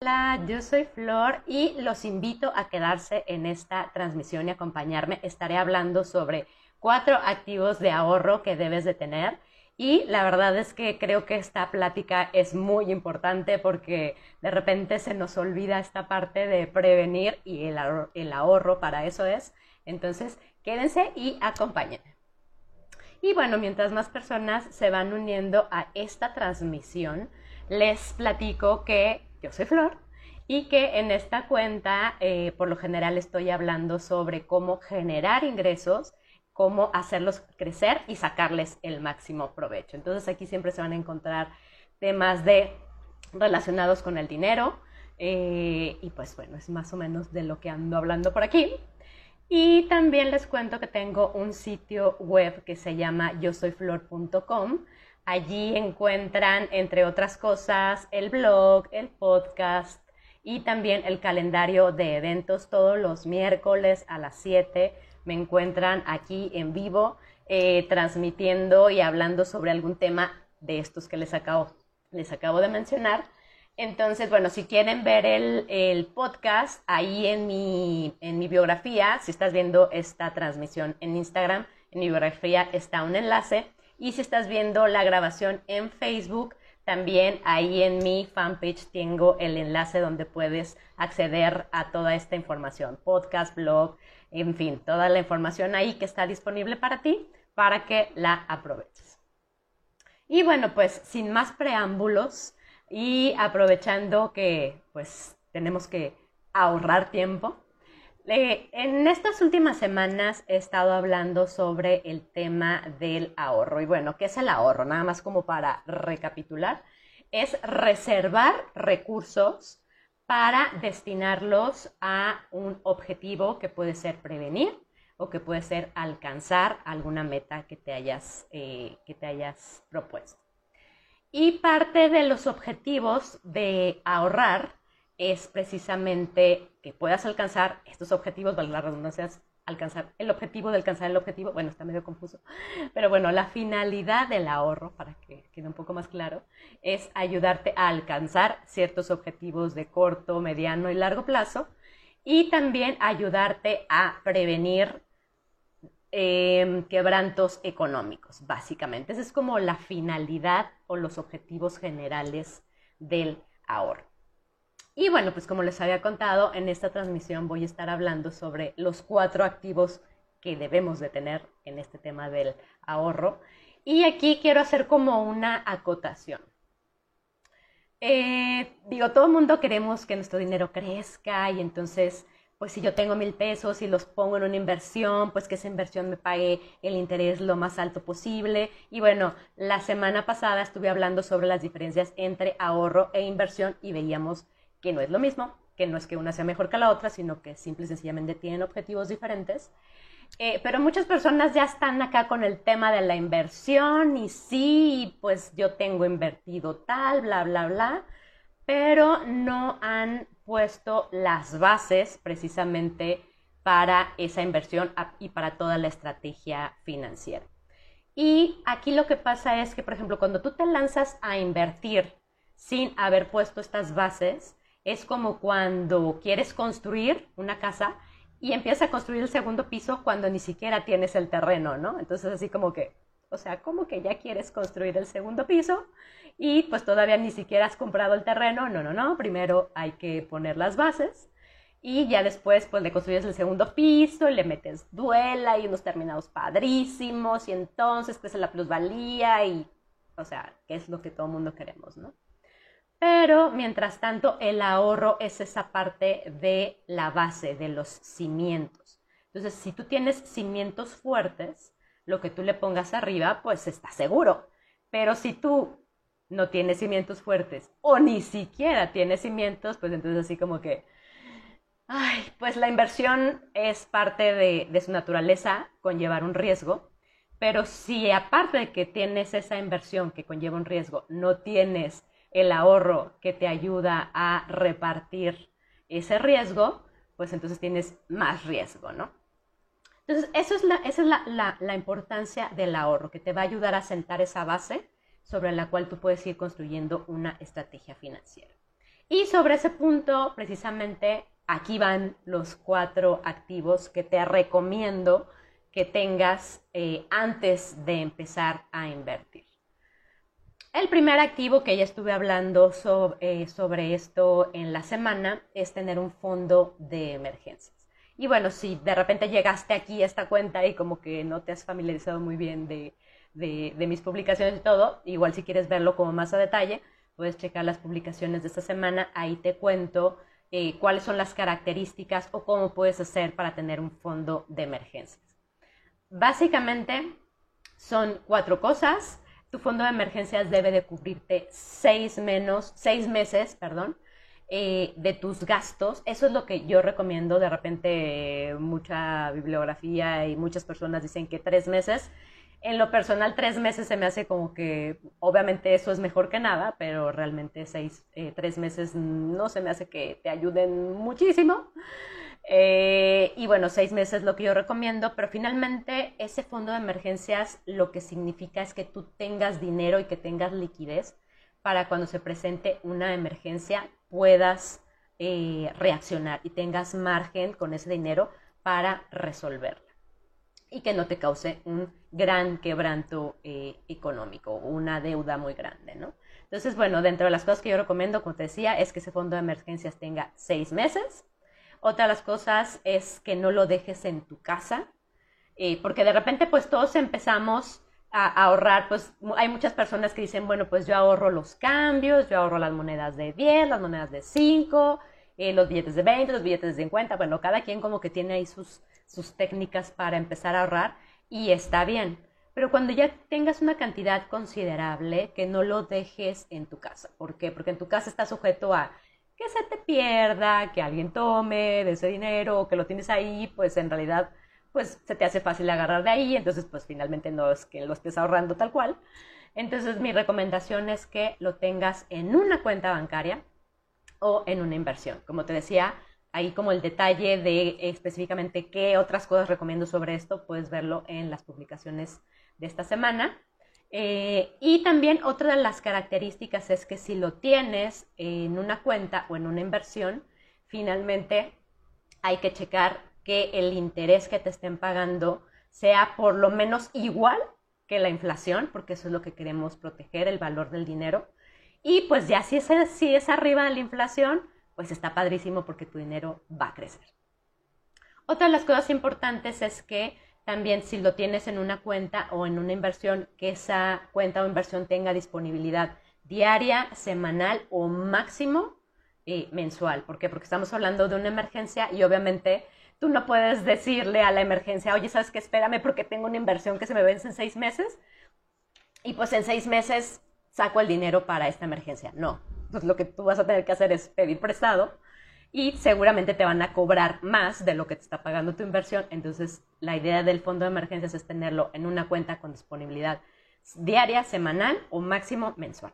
Hola, yo soy Flor y los invito a quedarse en esta transmisión y acompañarme. Estaré hablando sobre cuatro activos de ahorro que debes de tener y la verdad es que creo que esta plática es muy importante porque de repente se nos olvida esta parte de prevenir y el ahorro, el ahorro para eso es. Entonces, quédense y acompáñenme. Y bueno, mientras más personas se van uniendo a esta transmisión, les platico que yo soy Flor y que en esta cuenta eh, por lo general estoy hablando sobre cómo generar ingresos, cómo hacerlos crecer y sacarles el máximo provecho. Entonces aquí siempre se van a encontrar temas de relacionados con el dinero eh, y pues bueno, es más o menos de lo que ando hablando por aquí. Y también les cuento que tengo un sitio web que se llama yo yosoyflor.com Allí encuentran, entre otras cosas, el blog, el podcast y también el calendario de eventos todos los miércoles a las 7. Me encuentran aquí en vivo eh, transmitiendo y hablando sobre algún tema de estos que les acabo, les acabo de mencionar. Entonces, bueno, si quieren ver el, el, podcast, ahí en mi, en mi biografía, si estás viendo esta transmisión en Instagram, en mi biografía está un enlace y si estás viendo la grabación en Facebook, también ahí en mi fanpage tengo el enlace donde puedes acceder a toda esta información, podcast, blog, en fin, toda la información ahí que está disponible para ti para que la aproveches. Y bueno, pues sin más preámbulos y aprovechando que pues tenemos que ahorrar tiempo, en estas últimas semanas he estado hablando sobre el tema del ahorro. Y bueno, ¿qué es el ahorro? Nada más como para recapitular. Es reservar recursos para destinarlos a un objetivo que puede ser prevenir o que puede ser alcanzar alguna meta que te hayas, eh, que te hayas propuesto. Y parte de los objetivos de ahorrar es precisamente que puedas alcanzar estos objetivos, valga la redundancia, alcanzar el objetivo de alcanzar el objetivo, bueno, está medio confuso, pero bueno, la finalidad del ahorro, para que quede un poco más claro, es ayudarte a alcanzar ciertos objetivos de corto, mediano y largo plazo y también ayudarte a prevenir em, quebrantos económicos, básicamente. Esa es como la finalidad o los objetivos generales del ahorro. Y bueno, pues como les había contado, en esta transmisión voy a estar hablando sobre los cuatro activos que debemos de tener en este tema del ahorro. Y aquí quiero hacer como una acotación. Eh, digo, todo el mundo queremos que nuestro dinero crezca y entonces, pues si yo tengo mil pesos y los pongo en una inversión, pues que esa inversión me pague el interés lo más alto posible. Y bueno, la semana pasada estuve hablando sobre las diferencias entre ahorro e inversión y veíamos que no es lo mismo, que no es que una sea mejor que la otra, sino que simple y sencillamente tienen objetivos diferentes. Eh, pero muchas personas ya están acá con el tema de la inversión y sí, pues yo tengo invertido tal, bla, bla, bla, pero no han puesto las bases precisamente para esa inversión y para toda la estrategia financiera. Y aquí lo que pasa es que, por ejemplo, cuando tú te lanzas a invertir sin haber puesto estas bases, es como cuando quieres construir una casa y empiezas a construir el segundo piso cuando ni siquiera tienes el terreno, ¿no? Entonces así como que, o sea, como que ya quieres construir el segundo piso y pues todavía ni siquiera has comprado el terreno, no, no, no, primero hay que poner las bases y ya después pues le construyes el segundo piso y le metes duela y unos terminados padrísimos y entonces crece la plusvalía y, o sea, ¿qué es lo que todo el mundo queremos, ¿no? Pero mientras tanto, el ahorro es esa parte de la base, de los cimientos. Entonces, si tú tienes cimientos fuertes, lo que tú le pongas arriba, pues está seguro. Pero si tú no tienes cimientos fuertes o ni siquiera tienes cimientos, pues entonces así como que, ay, pues la inversión es parte de, de su naturaleza, conllevar un riesgo. Pero si aparte de que tienes esa inversión que conlleva un riesgo, no tienes el ahorro que te ayuda a repartir ese riesgo, pues entonces tienes más riesgo, ¿no? Entonces, eso es la, esa es la, importancia del ahorro, que te va a ayudar a sentar esa base sobre la cual tú puedes ir construyendo una estrategia financiera. Y sobre ese punto, precisamente, aquí van los cuatro activos que te recomiendo que tengas eh, antes de empezar a invertir. El primer activo que ya estuve hablando sobre, eh, sobre, esto en la semana es tener un fondo de emergencias. Y bueno, si de repente llegaste aquí a esta cuenta y como que no te has familiarizado muy bien de, de, mis publicaciones y todo, igual si quieres verlo como más a detalle, puedes checar las publicaciones de esta semana, ahí te cuento eh, cuáles son las características o cómo puedes hacer para tener un fondo de emergencias. Básicamente son cuatro cosas tu fondo de emergencias debe de cubrirte seis, menos, seis meses perdón, eh, de tus gastos. Eso es lo que yo recomiendo. De repente mucha bibliografía y muchas personas dicen que tres meses. En lo personal, tres meses se me hace como que, obviamente eso es mejor que nada, pero realmente seis, eh, tres meses no se me hace que te ayuden muchísimo. Eh, y bueno, seis meses es lo que yo recomiendo, pero finalmente ese fondo de emergencias lo que significa es que tú tengas dinero y que tengas liquidez para cuando se presente una emergencia puedas eh, reaccionar y tengas margen con ese dinero para resolverla y que no te cause un gran quebranto eh, económico, una deuda muy grande, ¿no? Entonces, bueno, dentro de las cosas que yo recomiendo, como te decía, es que ese fondo de emergencias tenga seis meses otra de las cosas es que no lo dejes en tu casa, eh, porque de repente pues todos empezamos a, ahorrar, pues hay muchas personas que dicen, bueno, pues yo ahorro los cambios, yo ahorro las monedas de 10, las monedas de 5, eh, los billetes de 20, los billetes de 50, bueno, cada quien como que tiene ahí sus, sus técnicas para empezar a ahorrar y está bien. Pero cuando ya tengas una cantidad considerable, que no lo dejes en tu casa. ¿Por qué? Porque en tu casa está sujeto a que se te pierda, que alguien tome de ese dinero o que lo tienes ahí, pues en realidad pues se te hace fácil agarrar de ahí, entonces pues finalmente no es que lo estés ahorrando tal cual. Entonces mi recomendación es que lo tengas en una cuenta bancaria o en una inversión. Como te decía, ahí como el detalle de específicamente qué otras cosas recomiendo sobre esto, puedes verlo en las publicaciones de esta semana. Eh, y también otra de las características es que si lo tienes en una cuenta o en una inversión, finalmente hay que checar que el interés que te estén pagando sea por lo menos igual que la inflación, porque eso es lo que queremos proteger, el valor del dinero. Y pues ya si es, si es arriba de la inflación, pues está padrísimo porque tu dinero va a crecer. Otra de las cosas importantes es que también si lo tienes en una cuenta o en una inversión, que esa cuenta o inversión tenga disponibilidad diaria, semanal o máximo eh, mensual. ¿Por qué? Porque estamos hablando de una emergencia y obviamente tú no puedes decirle a la emergencia, oye, ¿sabes qué? Espérame porque tengo una inversión que se me vence en seis meses y pues en seis meses saco el dinero para esta emergencia. No, pues lo que tú vas a tener que hacer es pedir prestado y seguramente te van a cobrar más de lo que te está pagando tu inversión. Entonces, la idea del fondo de emergencias es tenerlo en una cuenta con disponibilidad diaria, semanal o máximo mensual.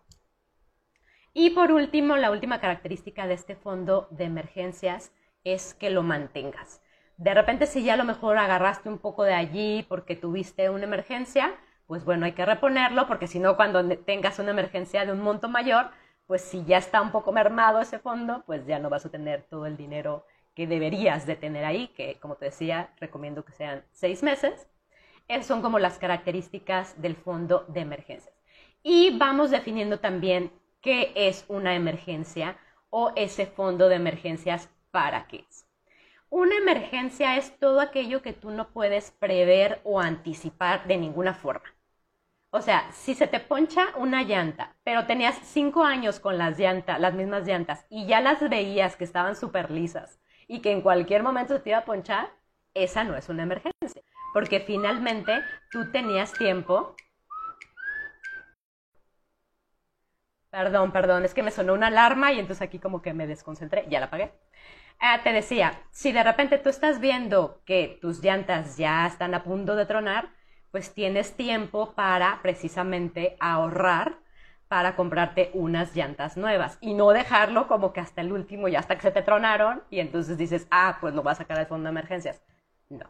Y por último, la última característica de este fondo de emergencias es que lo mantengas. De repente, si ya a lo mejor agarraste un poco de allí porque tuviste una emergencia, pues bueno, hay que reponerlo porque si no, cuando tengas una emergencia de un monto mayor, pues si ya está un poco mermado ese fondo, pues ya no vas a tener todo el dinero que deberías de tener ahí, que como te decía, recomiendo que sean seis meses. Esas son como las características del fondo de emergencias. Y vamos definiendo también qué es una emergencia o ese fondo de emergencias para es. Una emergencia es todo aquello que tú no puedes prever o anticipar de ninguna forma. O sea, si se te poncha una llanta, pero tenías cinco años con las llantas, las mismas llantas, y ya las veías que estaban súper lisas y que en cualquier momento te iba a ponchar, esa no es una emergencia. Porque finalmente tú tenías tiempo. Perdón, perdón, es que me sonó una alarma y entonces aquí como que me desconcentré, ya la apagué. Ah, te decía, si de repente tú estás viendo que tus llantas ya están a punto de tronar, pues tienes tiempo para precisamente ahorrar para comprarte unas llantas nuevas y no dejarlo como que hasta el último y hasta que se te tronaron y entonces dices, ah, pues lo vas a sacar del fondo de emergencias. No,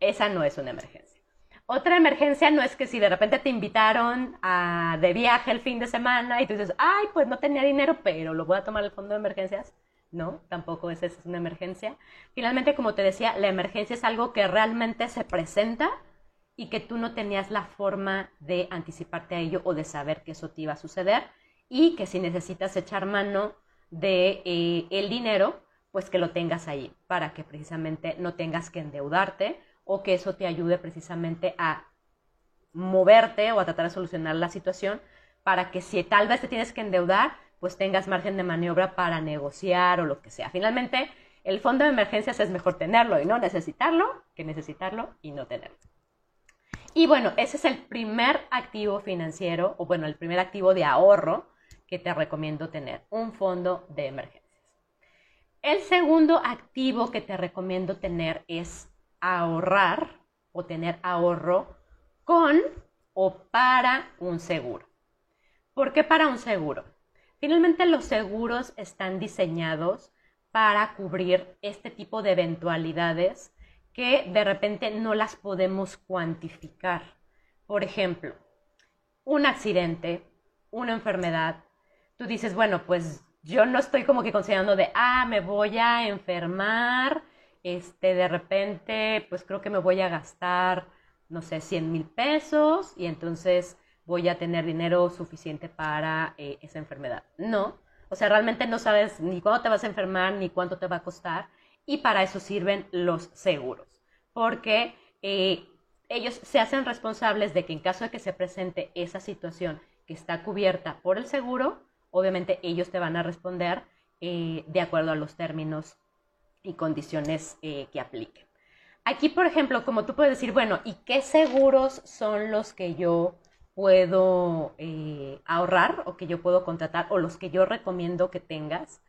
esa no es una emergencia. Otra emergencia no es que si de repente te invitaron a, de viaje el fin de semana y tú dices, ay, pues no tenía dinero, pero lo voy a tomar el fondo de emergencias. No, tampoco es, es una emergencia. Finalmente, como te decía, la emergencia es algo que realmente se presenta y que tú no tenías la forma de anticiparte a ello o de saber que eso te iba a suceder y que si necesitas echar mano de eh, el dinero, pues que lo tengas ahí para que precisamente no tengas que endeudarte o que eso te ayude precisamente a moverte o a tratar de solucionar la situación para que si tal vez te tienes que endeudar, pues tengas margen de maniobra para negociar o lo que sea. Finalmente, el fondo de emergencias es mejor tenerlo y no necesitarlo que necesitarlo y no tenerlo. Y bueno, ese es el primer activo financiero, o bueno, el primer activo de ahorro que te recomiendo tener, un fondo de emergencias. El segundo activo que te recomiendo tener es ahorrar o tener ahorro con o para un seguro. ¿Por qué para un seguro? Finalmente los seguros están diseñados para cubrir este tipo de eventualidades que de repente no las podemos cuantificar. Por ejemplo, un accidente, una enfermedad, tú dices, bueno, pues yo no estoy como que considerando de, ah, me voy a enfermar, este, de repente, pues creo que me voy a gastar, no sé, 100 mil pesos y entonces voy a tener dinero suficiente para eh, esa enfermedad. No, o sea, realmente no sabes ni cuándo te vas a enfermar ni cuánto te va a costar y para eso sirven los seguros, porque eh, ellos se hacen responsables de que en caso de que se presente esa situación que está cubierta por el seguro, obviamente ellos te van a responder eh, de acuerdo a los términos y condiciones eh, que apliquen. Aquí, por ejemplo, como tú puedes decir, bueno, ¿y qué seguros son los que yo puedo ahorrar o que yo puedo contratar o los que yo recomiendo que tengas?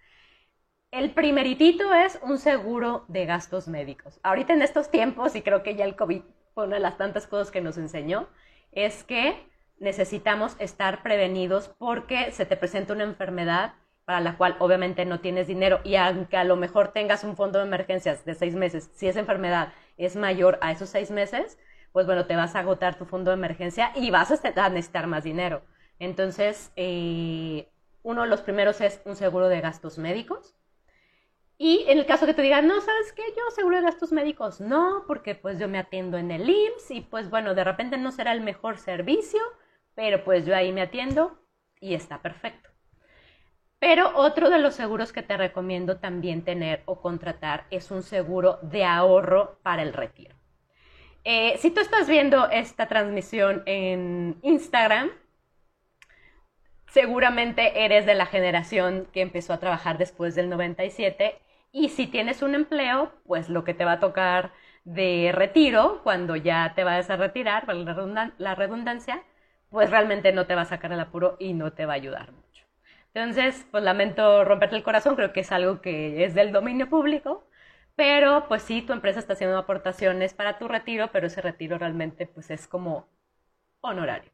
El primeritito es un seguro de gastos médicos. Ahorita en estos tiempos, y creo que ya el COVID fue una de las tantas cosas que nos enseñó, es que necesitamos estar prevenidos porque se te presenta una enfermedad para la cual obviamente no tienes dinero y aunque a lo mejor tengas un fondo de emergencias de seis meses, si esa enfermedad es mayor a esos seis meses, pues bueno, te vas a agotar tu fondo de emergencia y vas a necesitar más dinero. Entonces, eh, uno de los primeros es un seguro de gastos médicos. Y en el caso que te digan, no, ¿sabes qué? Yo seguro de gastos médicos no, porque pues yo me atiendo en el IMSS y pues bueno, de repente no será el mejor servicio, pero pues yo ahí me atiendo y está perfecto. Pero otro de los seguros que te recomiendo también tener o contratar es un seguro de ahorro para el retiro. Eh, si tú estás viendo esta transmisión en Instagram, seguramente eres de la generación que empezó a trabajar después del 97 y si tienes un empleo, pues lo que te va a tocar de retiro, cuando ya te vayas a retirar, la redundancia, pues realmente no te va a sacar el apuro y no te va a ayudar mucho. Entonces, pues lamento romperte el corazón, creo que es algo que es del dominio público, pero pues sí, tu empresa está haciendo aportaciones para tu retiro, pero ese retiro realmente pues es como honorario.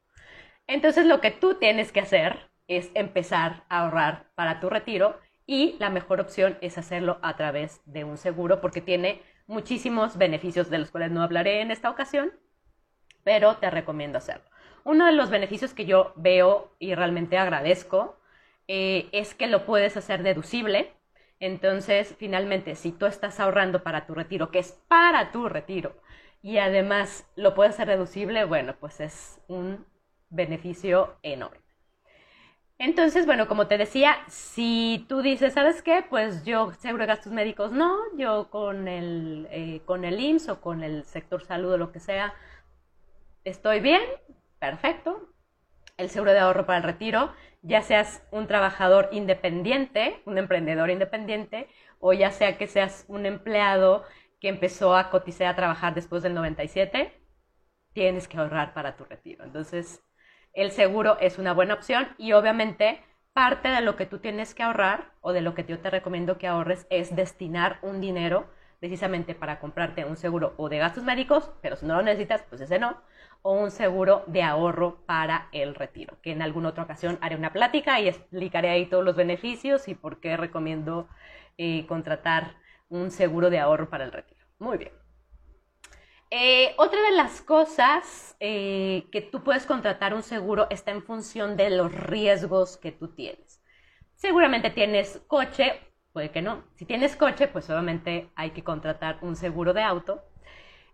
Entonces, lo que tú tienes que hacer es empezar a ahorrar para tu retiro y la mejor opción es hacerlo a través de un seguro porque tiene muchísimos beneficios de los cuales no hablaré en esta ocasión, pero te recomiendo hacerlo. Uno de los beneficios que yo veo y realmente agradezco eh, es que lo puedes hacer deducible. Entonces, finalmente, si tú estás ahorrando para tu retiro, que es para tu retiro, y además lo puedes hacer deducible, bueno, pues es un beneficio enorme. Entonces, bueno, como te decía, si tú dices, ¿sabes qué? Pues yo seguro de gastos médicos no, yo con el, eh, con el IMSS o con el sector salud o lo que sea, estoy bien, perfecto. El seguro de ahorro para el retiro, ya seas un trabajador independiente, un emprendedor independiente, o ya sea que seas un empleado que empezó a cotizar a trabajar después del 97, tienes que ahorrar para tu retiro. Entonces, el seguro es una buena opción y obviamente parte de lo que tú tienes que ahorrar o de lo que yo te recomiendo que ahorres es destinar un dinero precisamente para comprarte un seguro o de gastos médicos, pero si no lo necesitas, pues ese no, o un seguro de ahorro para el retiro, que en alguna otra ocasión haré una plática y explicaré ahí todos los beneficios y por qué recomiendo eh, contratar un seguro de ahorro para el retiro. Muy bien. Eh, otra de las cosas eh, que tú puedes contratar un seguro está en función de los riesgos que tú tienes. Seguramente tienes coche, puede que no. Si tienes coche, pues obviamente hay que contratar un seguro de auto.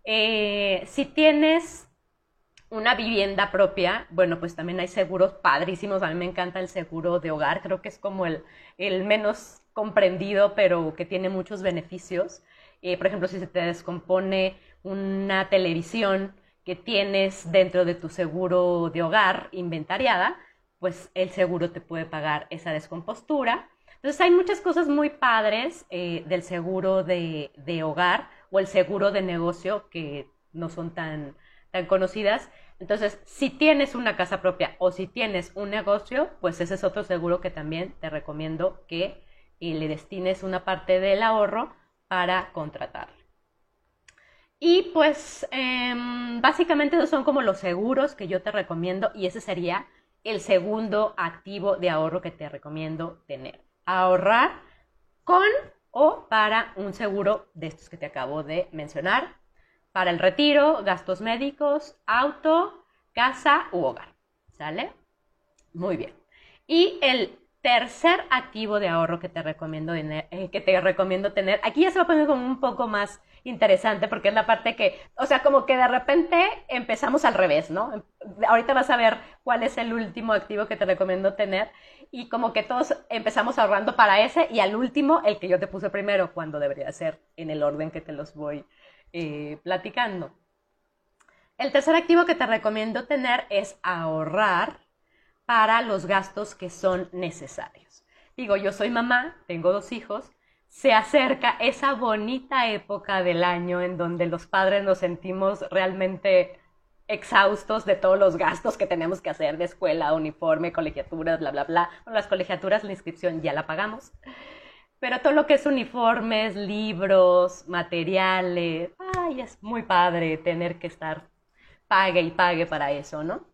Eh, si tienes una vivienda propia, bueno, pues también hay seguros padrísimos. A mí me encanta el seguro de hogar, creo que es como el, menos comprendido, pero que tiene muchos beneficios. Por ejemplo, si se te descompone una televisión que tienes dentro de tu seguro de hogar inventariada, pues el seguro te puede pagar esa descompostura. Entonces hay muchas cosas muy padres eh, del seguro de, de hogar o el seguro de negocio que no son tan tan conocidas. Entonces, si tienes una casa propia o si tienes un negocio, pues ese es otro seguro que también te recomiendo que eh, le destines una parte del ahorro para contratar. Y pues em, básicamente esos son como los seguros que yo te recomiendo y ese sería el segundo activo de ahorro que te recomiendo tener. Ahorrar con o para un seguro de estos que te acabo de mencionar para el retiro, gastos médicos, auto, casa u hogar. ¿Sale? Muy bien. Y el tercer activo de ahorro que te recomiendo eh, que te recomiendo tener, aquí ya se va a poner como un poco más interesante porque es la parte que, o sea, como que de repente empezamos al revés, ¿no? Ahorita vas a ver cuál es el último activo que te recomiendo tener y como que todos empezamos ahorrando para ese y al último el que yo te puse primero cuando debería ser en el orden que te los voy eh, platicando. El tercer activo que te recomiendo tener es ahorrar para los gastos que son necesarios. Digo, yo soy mamá, tengo dos hijos, se acerca esa bonita época del año en donde los padres nos sentimos realmente exhaustos de todos los gastos que tenemos que hacer de escuela, uniforme, colegiaturas, bla, bla, bla. Bueno, las colegiaturas, la inscripción ya la pagamos. Pero todo lo que es uniformes, libros, materiales, ay, es muy padre tener que estar pague y pague para eso, ¿no?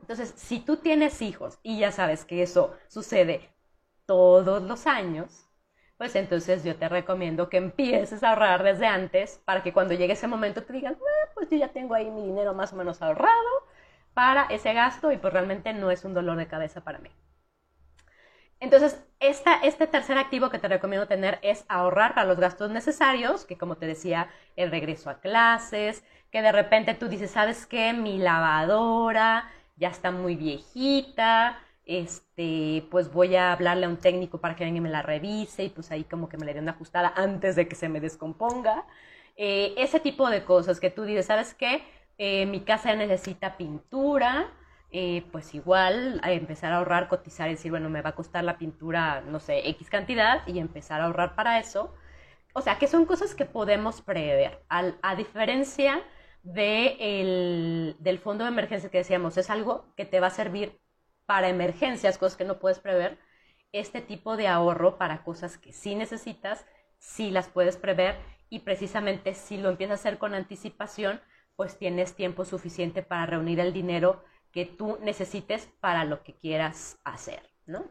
Entonces, si tú tienes hijos y ya sabes que eso sucede todos los años, pues entonces yo te recomiendo que empieces a ahorrar desde antes para que cuando llegue ese momento te digan, ah, pues yo ya tengo ahí mi dinero más o menos ahorrado para ese gasto y pues realmente no es un dolor de cabeza para mí. Entonces, este tercer activo que te recomiendo tener es ahorrar para los gastos necesarios, que como te decía, el regreso a clases, que de repente tú dices, ¿sabes qué? Mi lavadora ya está muy viejita, este, pues voy a hablarle a un técnico para que venga y me la revise y pues ahí como que me le dé una ajustada antes de que se me descomponga. Eh, ese tipo de cosas que tú dices, ¿sabes qué? Eh, mi casa necesita pintura, eh, pues igual empezar a ahorrar, cotizar y decir, bueno, me va a costar la pintura, no sé, X cantidad y empezar a ahorrar para eso. O sea, que son cosas que podemos prever. a diferencia de del fondo de emergencia que decíamos, es algo que te va a servir para emergencias, cosas que no puedes prever. Este tipo de ahorro para cosas que sí necesitas, sí las puedes prever y precisamente si lo empiezas a hacer con anticipación, pues tienes tiempo suficiente para reunir el dinero que tú necesites para lo que quieras hacer, ¿no?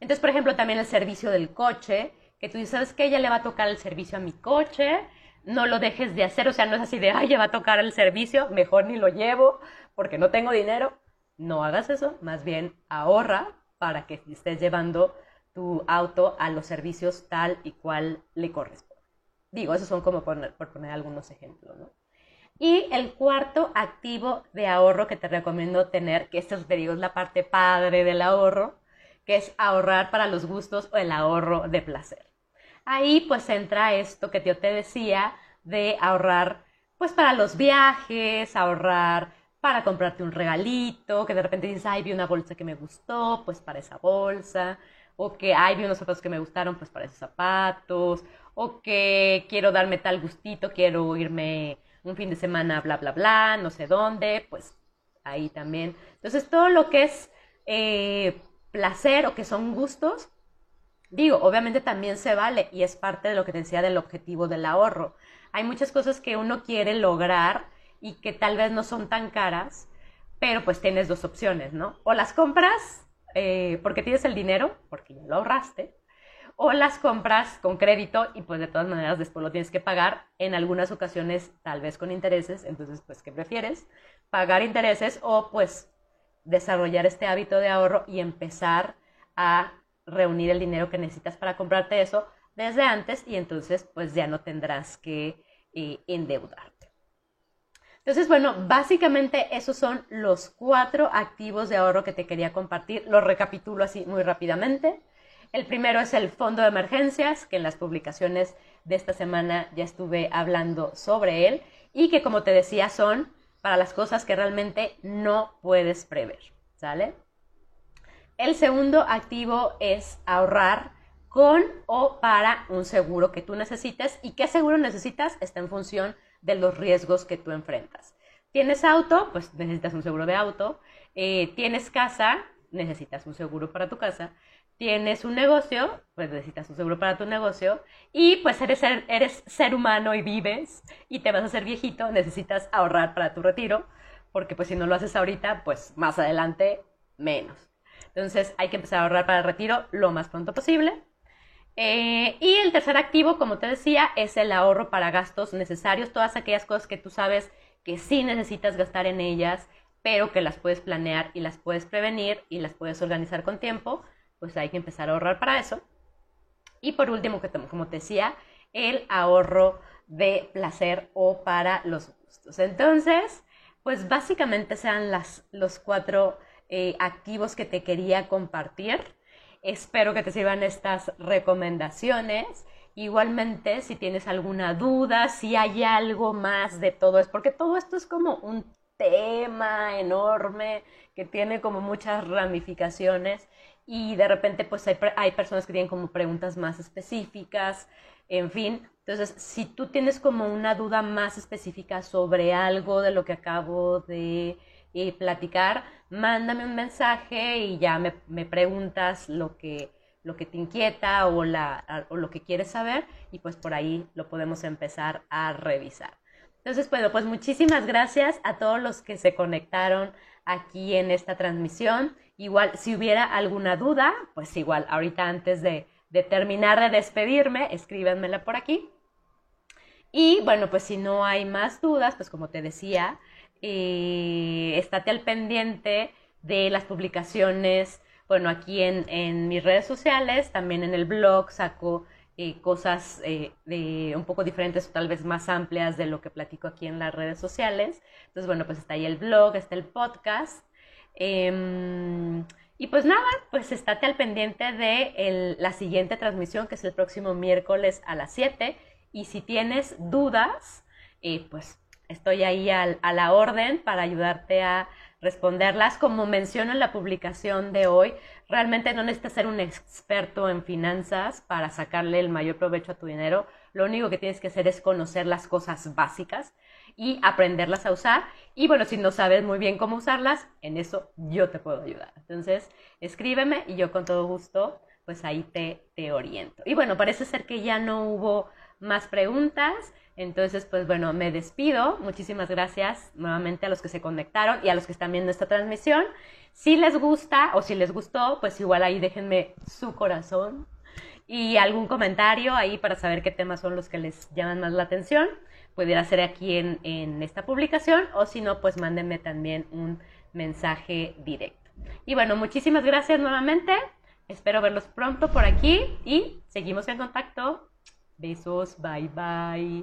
Entonces, por ejemplo, también el servicio del coche, que tú dices, ¿sabes qué? Ya le va a tocar el servicio a mi coche, no lo dejes de hacer, o sea, no es así de, ay, ya va a tocar el servicio, mejor ni lo llevo porque no tengo dinero. No hagas eso, más bien ahorra para que estés llevando tu auto a los servicios tal y cual le corresponde. Digo, esos son como por, poner algunos ejemplos, ¿no? Y el cuarto activo de ahorro que te recomiendo tener, que esto te digo es la parte padre del ahorro, que es ahorrar para los gustos o el ahorro de placer. Ahí pues entra esto que yo te decía de ahorrar pues para los viajes, ahorrar para comprarte un regalito, que de repente dices, ay, vi una bolsa que me gustó, pues para esa bolsa, o que, ay, vi unos zapatos que me gustaron, pues para esos zapatos, o que quiero darme tal gustito, quiero irme un fin de semana, bla, bla, bla, no sé dónde, pues ahí también. Entonces, todo lo que es eh, placer o que son gustos, digo, obviamente también se vale y es parte de lo que te decía del objetivo del ahorro. Hay muchas cosas que uno quiere lograr y que tal vez no son tan caras, pero pues tienes dos opciones, ¿no? O las compras eh, porque tienes el dinero, porque ya lo ahorraste, o las compras con crédito y pues de todas maneras después lo tienes que pagar en algunas ocasiones tal vez con intereses, entonces pues ¿qué prefieres? Pagar intereses o pues desarrollar este hábito de ahorro y empezar a reunir el dinero que necesitas para comprarte eso desde antes y entonces pues ya no tendrás que eh, endeudarte. Entonces, bueno, básicamente esos son los cuatro activos de ahorro que te quería compartir. Los recapitulo así muy rápidamente. El primero es el fondo de emergencias, que en las publicaciones de esta semana ya estuve hablando sobre él y que como te decía son para las cosas que realmente no puedes prever, ¿sale? El segundo activo es ahorrar con o para un seguro que tú necesites y qué seguro necesitas está en función de los riesgos que tú enfrentas. ¿Tienes auto? Pues necesitas un seguro de auto. Eh, ¿Tienes casa? Necesitas un seguro para tu casa tienes un negocio, pues necesitas un seguro para tu negocio y pues eres ser, eres ser humano y vives y te vas a hacer viejito, necesitas ahorrar para tu retiro, porque pues si no lo haces ahorita, pues más adelante menos. Entonces hay que empezar a ahorrar para el retiro lo más pronto posible. Eh, y el tercer activo, como te decía, es el ahorro para gastos necesarios, todas aquellas cosas que tú sabes que sí necesitas gastar en ellas, pero que las puedes planear y las puedes prevenir y las puedes organizar con tiempo pues hay que empezar a ahorrar para eso. Y por último, como te decía, el ahorro de placer o para los gustos. Entonces, pues básicamente sean las, los cuatro eh, activos que te quería compartir. Espero que te sirvan estas recomendaciones. Igualmente, si tienes alguna duda, si hay algo más de todo esto, porque todo esto es como un tema enorme que tiene como muchas ramificaciones y de repente pues hay, hay, personas que tienen como preguntas más específicas, en fin. Entonces, si tú tienes como una duda más específica sobre algo de lo que acabo de eh, platicar, mándame un mensaje y ya me, me preguntas lo que, lo que te inquieta o, la, o lo que quieres saber y pues por ahí lo podemos empezar a revisar. Entonces, bueno, pues muchísimas gracias a todos los que se conectaron aquí en esta transmisión. Igual, si hubiera alguna duda, pues igual, ahorita antes de, terminar de despedirme, escríbanmela por aquí. Y bueno, pues si no hay más dudas, pues como te decía, eh, estate al pendiente de las publicaciones, bueno, aquí en, en mis redes sociales, también en el blog saco eh, cosas eh, de un poco diferentes o tal vez más amplias de lo que platico aquí en las redes sociales. Entonces, bueno, pues está ahí el blog, está el podcast. Em, y pues nada, pues estate al pendiente de la siguiente transmisión, que es el próximo miércoles a las 7. Y si tienes dudas, eh, pues estoy ahí a la orden para ayudarte a responderlas. Como menciono en la publicación de hoy, realmente no necesitas ser un experto en finanzas para sacarle el mayor provecho a tu dinero. Lo único que tienes que hacer es conocer las cosas básicas y aprenderlas a usar. Y bueno, si no sabes muy bien cómo usarlas, en eso yo te puedo ayudar. Entonces, escríbeme y yo con todo gusto, pues ahí te, te oriento. Y bueno, parece ser que ya no hubo más preguntas. Entonces, pues bueno, me despido. Muchísimas gracias nuevamente a los que se conectaron y a los que están viendo esta transmisión. Si les gusta o si les gustó, pues igual ahí déjenme su corazón y algún comentario ahí para saber qué temas son los que les llaman más la atención. Pudiera ser aquí en, en esta publicación o si no, pues mándenme también un mensaje directo. Y bueno, muchísimas gracias nuevamente. Espero verlos pronto por aquí y seguimos en contacto. Besos, bye bye.